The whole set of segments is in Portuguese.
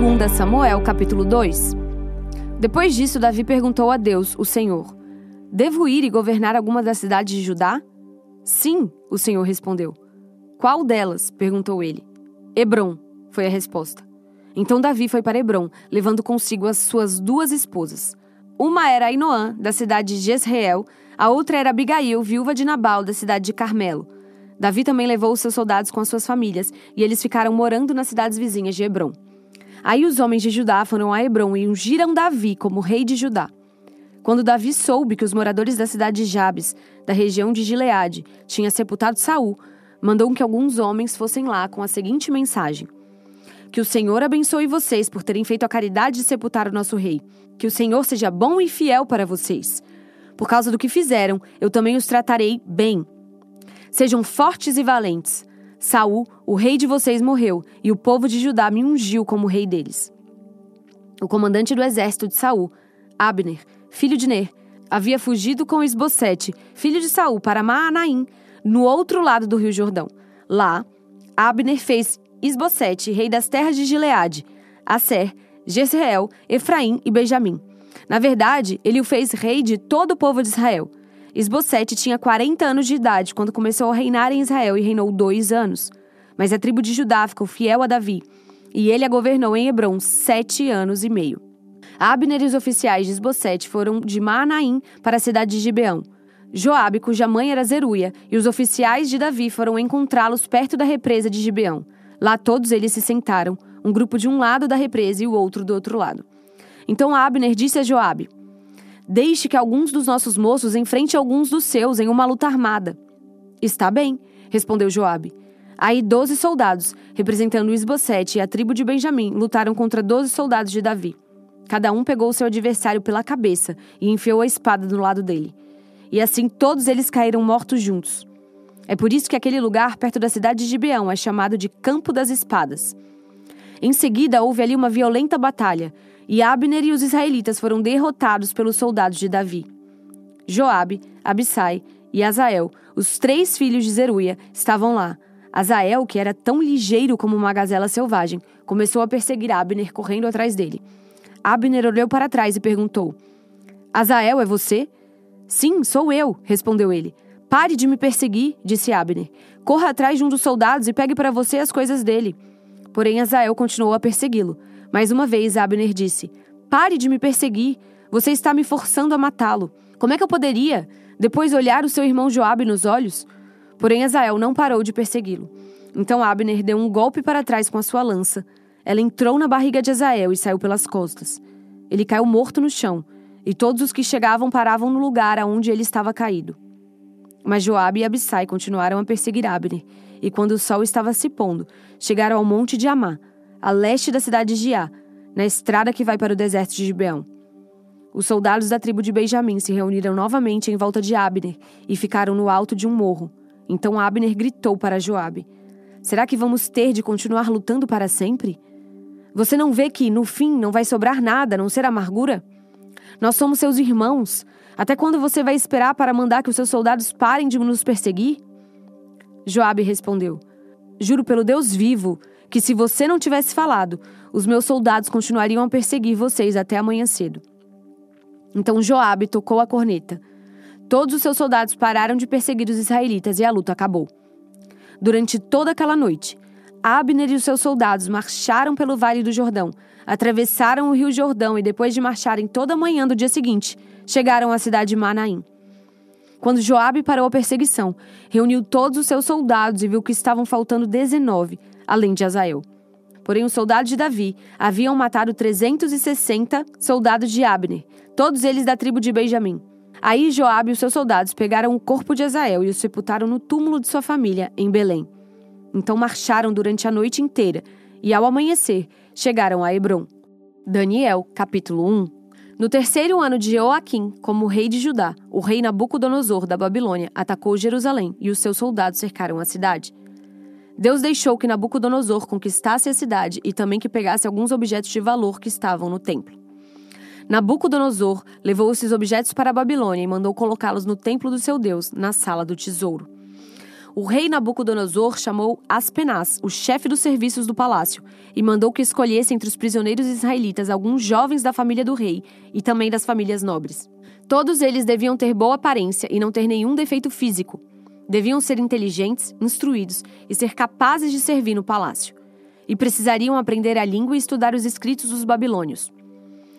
2 Samuel, capítulo 2. Depois disso, Davi perguntou a Deus, o Senhor: Devo ir e governar alguma das cidades de Judá? Sim, o Senhor respondeu. Qual delas? perguntou ele. Hebron, foi a resposta. Então Davi foi para Hebron, levando consigo as suas duas esposas. Uma era Ainoã, da cidade de Jezreel, a outra era Abigail, viúva de Nabal, da cidade de Carmelo. Davi também levou os seus soldados com as suas famílias, e eles ficaram morando nas cidades vizinhas de Hebron. Aí os homens de Judá foram a Hebron e ungiram Davi como rei de Judá. Quando Davi soube que os moradores da cidade de Jabes, da região de Gileade, tinham sepultado Saul, mandou que alguns homens fossem lá com a seguinte mensagem: Que o Senhor abençoe vocês por terem feito a caridade de sepultar o nosso rei. Que o Senhor seja bom e fiel para vocês. Por causa do que fizeram, eu também os tratarei bem. Sejam fortes e valentes. Saul, o rei de vocês, morreu, e o povo de Judá me ungiu como rei deles. O comandante do exército de Saul, Abner, filho de Ner, havia fugido com Esbocete, filho de Saul, para Maanaim, no outro lado do rio Jordão. Lá, Abner fez Esbocete, rei das terras de Gileade, Asser, Jezreel, Efraim e Benjamim. Na verdade, ele o fez rei de todo o povo de Israel. Esbocete tinha 40 anos de idade quando começou a reinar em Israel e reinou dois anos. Mas a tribo de Judá ficou fiel a Davi, e ele a governou em Hebron sete anos e meio. Abner e os oficiais de Esbocete foram de Maanaim para a cidade de Gibeão. Joabe, cuja mãe era Zeruia, e os oficiais de Davi foram encontrá-los perto da represa de Gibeão. Lá todos eles se sentaram, um grupo de um lado da represa e o outro do outro lado. Então Abner disse a Joabe: Deixe que alguns dos nossos moços enfrente alguns dos seus em uma luta armada. Está bem, respondeu Joabe. Aí doze soldados, representando Isbosete e a tribo de Benjamim, lutaram contra doze soldados de Davi. Cada um pegou seu adversário pela cabeça e enfiou a espada no lado dele. E assim todos eles caíram mortos juntos. É por isso que aquele lugar perto da cidade de Gibeão é chamado de Campo das Espadas. Em seguida, houve ali uma violenta batalha, e Abner e os israelitas foram derrotados pelos soldados de Davi. Joabe, Abissai e Azael, os três filhos de Zeruia, estavam lá. Azael, que era tão ligeiro como uma gazela selvagem, começou a perseguir Abner correndo atrás dele. Abner olhou para trás e perguntou: Azael, é você? Sim, sou eu, respondeu ele. Pare de me perseguir, disse Abner. Corra atrás de um dos soldados e pegue para você as coisas dele. Porém, Azael continuou a persegui-lo. Mais uma vez, Abner disse: Pare de me perseguir. Você está me forçando a matá-lo. Como é que eu poderia, depois olhar o seu irmão Joabe nos olhos? Porém, Azael não parou de persegui-lo. Então Abner deu um golpe para trás com a sua lança. Ela entrou na barriga de Azael e saiu pelas costas. Ele caiu morto no chão, e todos os que chegavam paravam no lugar aonde ele estava caído. Mas Joabe e Abissai continuaram a perseguir Abner, e quando o sol estava se pondo, chegaram ao monte de Amá, a leste da cidade de Giá, na estrada que vai para o deserto de Gibeão. Os soldados da tribo de Benjamim se reuniram novamente em volta de Abner e ficaram no alto de um morro. Então Abner gritou para Joabe: Será que vamos ter de continuar lutando para sempre? Você não vê que, no fim, não vai sobrar nada, a não ser amargura? Nós somos seus irmãos. Até quando você vai esperar para mandar que os seus soldados parem de nos perseguir? Joabe respondeu: Juro pelo Deus vivo que se você não tivesse falado, os meus soldados continuariam a perseguir vocês até amanhã cedo. Então Joabe tocou a corneta. Todos os seus soldados pararam de perseguir os israelitas e a luta acabou. Durante toda aquela noite, Abner e os seus soldados marcharam pelo Vale do Jordão, atravessaram o Rio Jordão e depois de marcharem toda a manhã do dia seguinte, chegaram à cidade de Manaim. Quando Joabe parou a perseguição, reuniu todos os seus soldados e viu que estavam faltando 19, além de Azael. Porém, os soldados de Davi haviam matado 360 soldados de Abner, todos eles da tribo de Benjamim. Aí Joabe e os seus soldados pegaram o corpo de Azael e o sepultaram no túmulo de sua família, em Belém. Então marcharam durante a noite inteira e, ao amanhecer, chegaram a Hebron. Daniel, capítulo 1 No terceiro ano de Joaquim, como rei de Judá, o rei Nabucodonosor da Babilônia atacou Jerusalém e os seus soldados cercaram a cidade. Deus deixou que Nabucodonosor conquistasse a cidade e também que pegasse alguns objetos de valor que estavam no templo. Nabucodonosor levou esses objetos para a Babilônia e mandou colocá-los no templo do seu Deus, na sala do tesouro. o rei Nabucodonosor chamou Aspenaz, o chefe dos serviços do palácio, e mandou que escolhesse entre os prisioneiros israelitas alguns jovens da família do rei e também das famílias nobres. Todos eles deviam ter boa aparência e não ter nenhum defeito físico. Deviam ser inteligentes, instruídos e ser capazes de servir no palácio. E precisariam aprender a língua e estudar os escritos dos babilônios.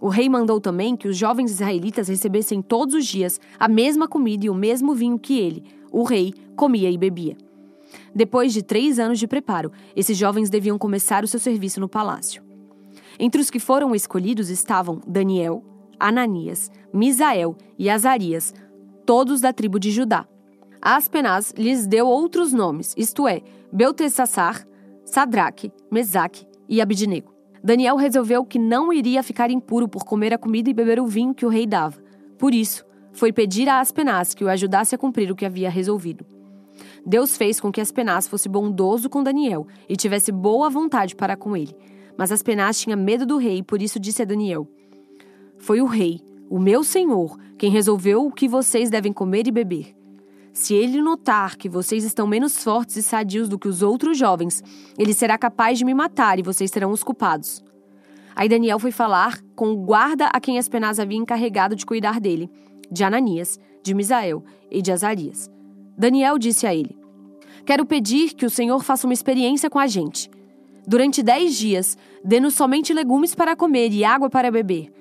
O rei mandou também que os jovens israelitas recebessem todos os dias a mesma comida e o mesmo vinho que ele, o rei, comia e bebia. Depois de três anos de preparo, esses jovens deviam começar o seu serviço no palácio. Entre os que foram escolhidos estavam Daniel, Ananias, Misael e Azarias, todos da tribo de Judá. Aspenaz lhes deu outros nomes, isto é, Beltesassar, Sadraque, Mesaque e Abidnego. Daniel resolveu que não iria ficar impuro por comer a comida e beber o vinho que o rei dava. Por isso, foi pedir a Aspenaz que o ajudasse a cumprir o que havia resolvido. Deus fez com que Aspenaz fosse bondoso com Daniel e tivesse boa vontade para com ele. Mas Aspenaz tinha medo do rei e por isso disse a Daniel: Foi o rei, o meu senhor, quem resolveu o que vocês devem comer e beber. Se ele notar que vocês estão menos fortes e sadios do que os outros jovens, ele será capaz de me matar e vocês serão os culpados. Aí Daniel foi falar com o guarda a quem Aspenaz havia encarregado de cuidar dele, de Ananias, de Misael e de Azarias. Daniel disse a ele: Quero pedir que o Senhor faça uma experiência com a gente. Durante dez dias, dê-nos somente legumes para comer e água para beber.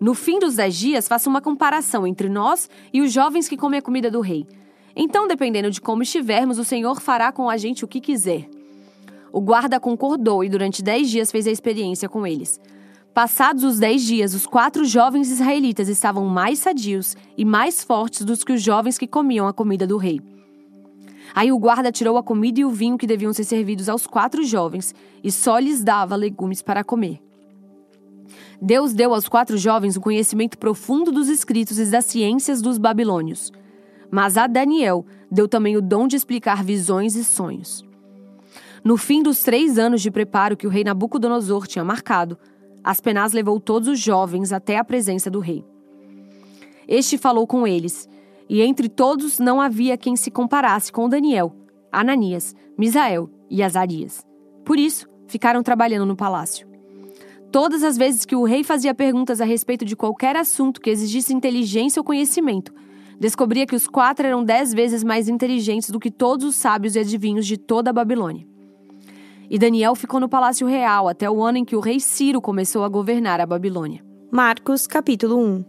No fim dos dez dias, faça uma comparação entre nós e os jovens que comem a comida do rei. Então, dependendo de como estivermos, o Senhor fará com a gente o que quiser. O guarda concordou e durante dez dias fez a experiência com eles. Passados os dez dias, os quatro jovens israelitas estavam mais sadios e mais fortes do que os jovens que comiam a comida do rei. Aí o guarda tirou a comida e o vinho que deviam ser servidos aos quatro jovens e só lhes dava legumes para comer. Deus deu aos quatro jovens o conhecimento profundo dos escritos e das ciências dos babilônios. Mas a Daniel deu também o dom de explicar visões e sonhos. No fim dos três anos de preparo que o rei Nabucodonosor tinha marcado, Aspenaz levou todos os jovens até a presença do rei. Este falou com eles, e entre todos não havia quem se comparasse com Daniel, Ananias, Misael e Azarias. Por isso, ficaram trabalhando no palácio. Todas as vezes que o rei fazia perguntas a respeito de qualquer assunto que exigisse inteligência ou conhecimento, descobria que os quatro eram dez vezes mais inteligentes do que todos os sábios e adivinhos de toda a Babilônia. E Daniel ficou no palácio real até o ano em que o rei Ciro começou a governar a Babilônia. Marcos, capítulo 1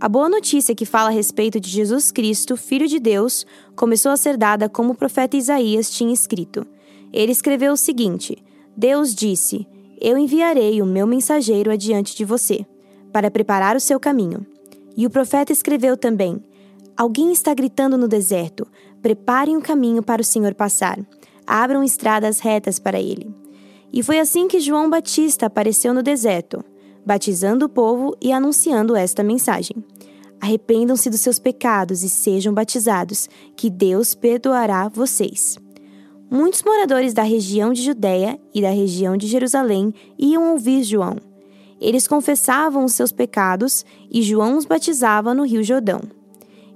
A boa notícia que fala a respeito de Jesus Cristo, Filho de Deus, começou a ser dada como o profeta Isaías tinha escrito. Ele escreveu o seguinte: Deus disse: Eu enviarei o meu mensageiro adiante de você, para preparar o seu caminho. E o profeta escreveu também: Alguém está gritando no deserto: Preparem o um caminho para o Senhor passar. Abram estradas retas para ele. E foi assim que João Batista apareceu no deserto, batizando o povo e anunciando esta mensagem: Arrependam-se dos seus pecados e sejam batizados, que Deus perdoará vocês. Muitos moradores da região de Judéia e da região de Jerusalém iam ouvir João. Eles confessavam os seus pecados e João os batizava no Rio Jordão.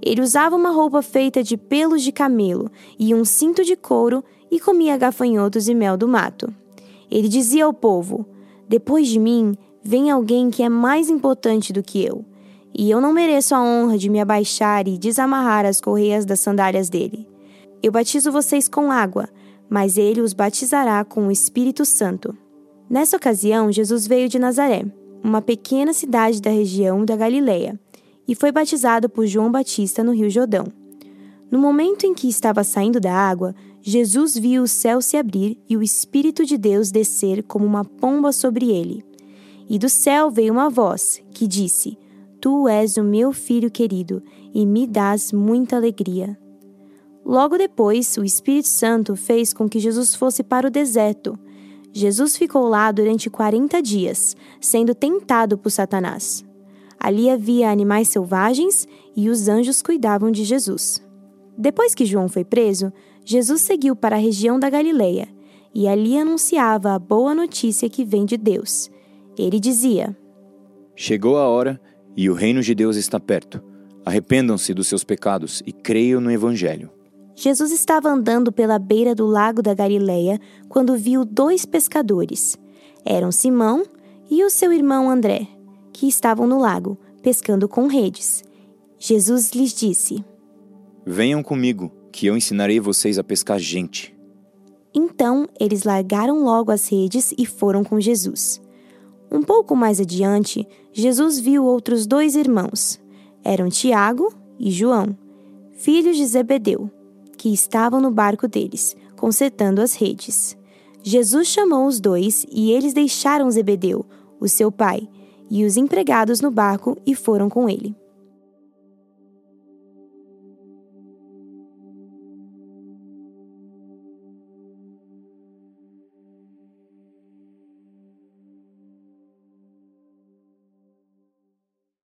Ele usava uma roupa feita de pelos de camelo e um cinto de couro e comia gafanhotos e mel do mato. Ele dizia ao povo: Depois de mim vem alguém que é mais importante do que eu, e eu não mereço a honra de me abaixar e desamarrar as correias das sandálias dele. Eu batizo vocês com água, mas ele os batizará com o Espírito Santo. Nessa ocasião, Jesus veio de Nazaré, uma pequena cidade da região da Galileia e foi batizado por João Batista no Rio Jordão. No momento em que estava saindo da água, Jesus viu o céu se abrir e o Espírito de Deus descer como uma pomba sobre ele. E do céu veio uma voz que disse: Tu és o meu filho querido e me dás muita alegria. Logo depois, o Espírito Santo fez com que Jesus fosse para o deserto. Jesus ficou lá durante quarenta dias, sendo tentado por Satanás. Ali havia animais selvagens e os anjos cuidavam de Jesus. Depois que João foi preso, Jesus seguiu para a região da Galileia e ali anunciava a boa notícia que vem de Deus. Ele dizia: Chegou a hora e o reino de Deus está perto. Arrependam-se dos seus pecados e creiam no Evangelho. Jesus estava andando pela beira do lago da Galileia quando viu dois pescadores. Eram Simão e o seu irmão André, que estavam no lago, pescando com redes. Jesus lhes disse: Venham comigo, que eu ensinarei vocês a pescar gente. Então eles largaram logo as redes e foram com Jesus. Um pouco mais adiante, Jesus viu outros dois irmãos. Eram Tiago e João, filhos de Zebedeu que estavam no barco deles, consertando as redes. Jesus chamou os dois e eles deixaram Zebedeu, o seu pai, e os empregados no barco e foram com ele.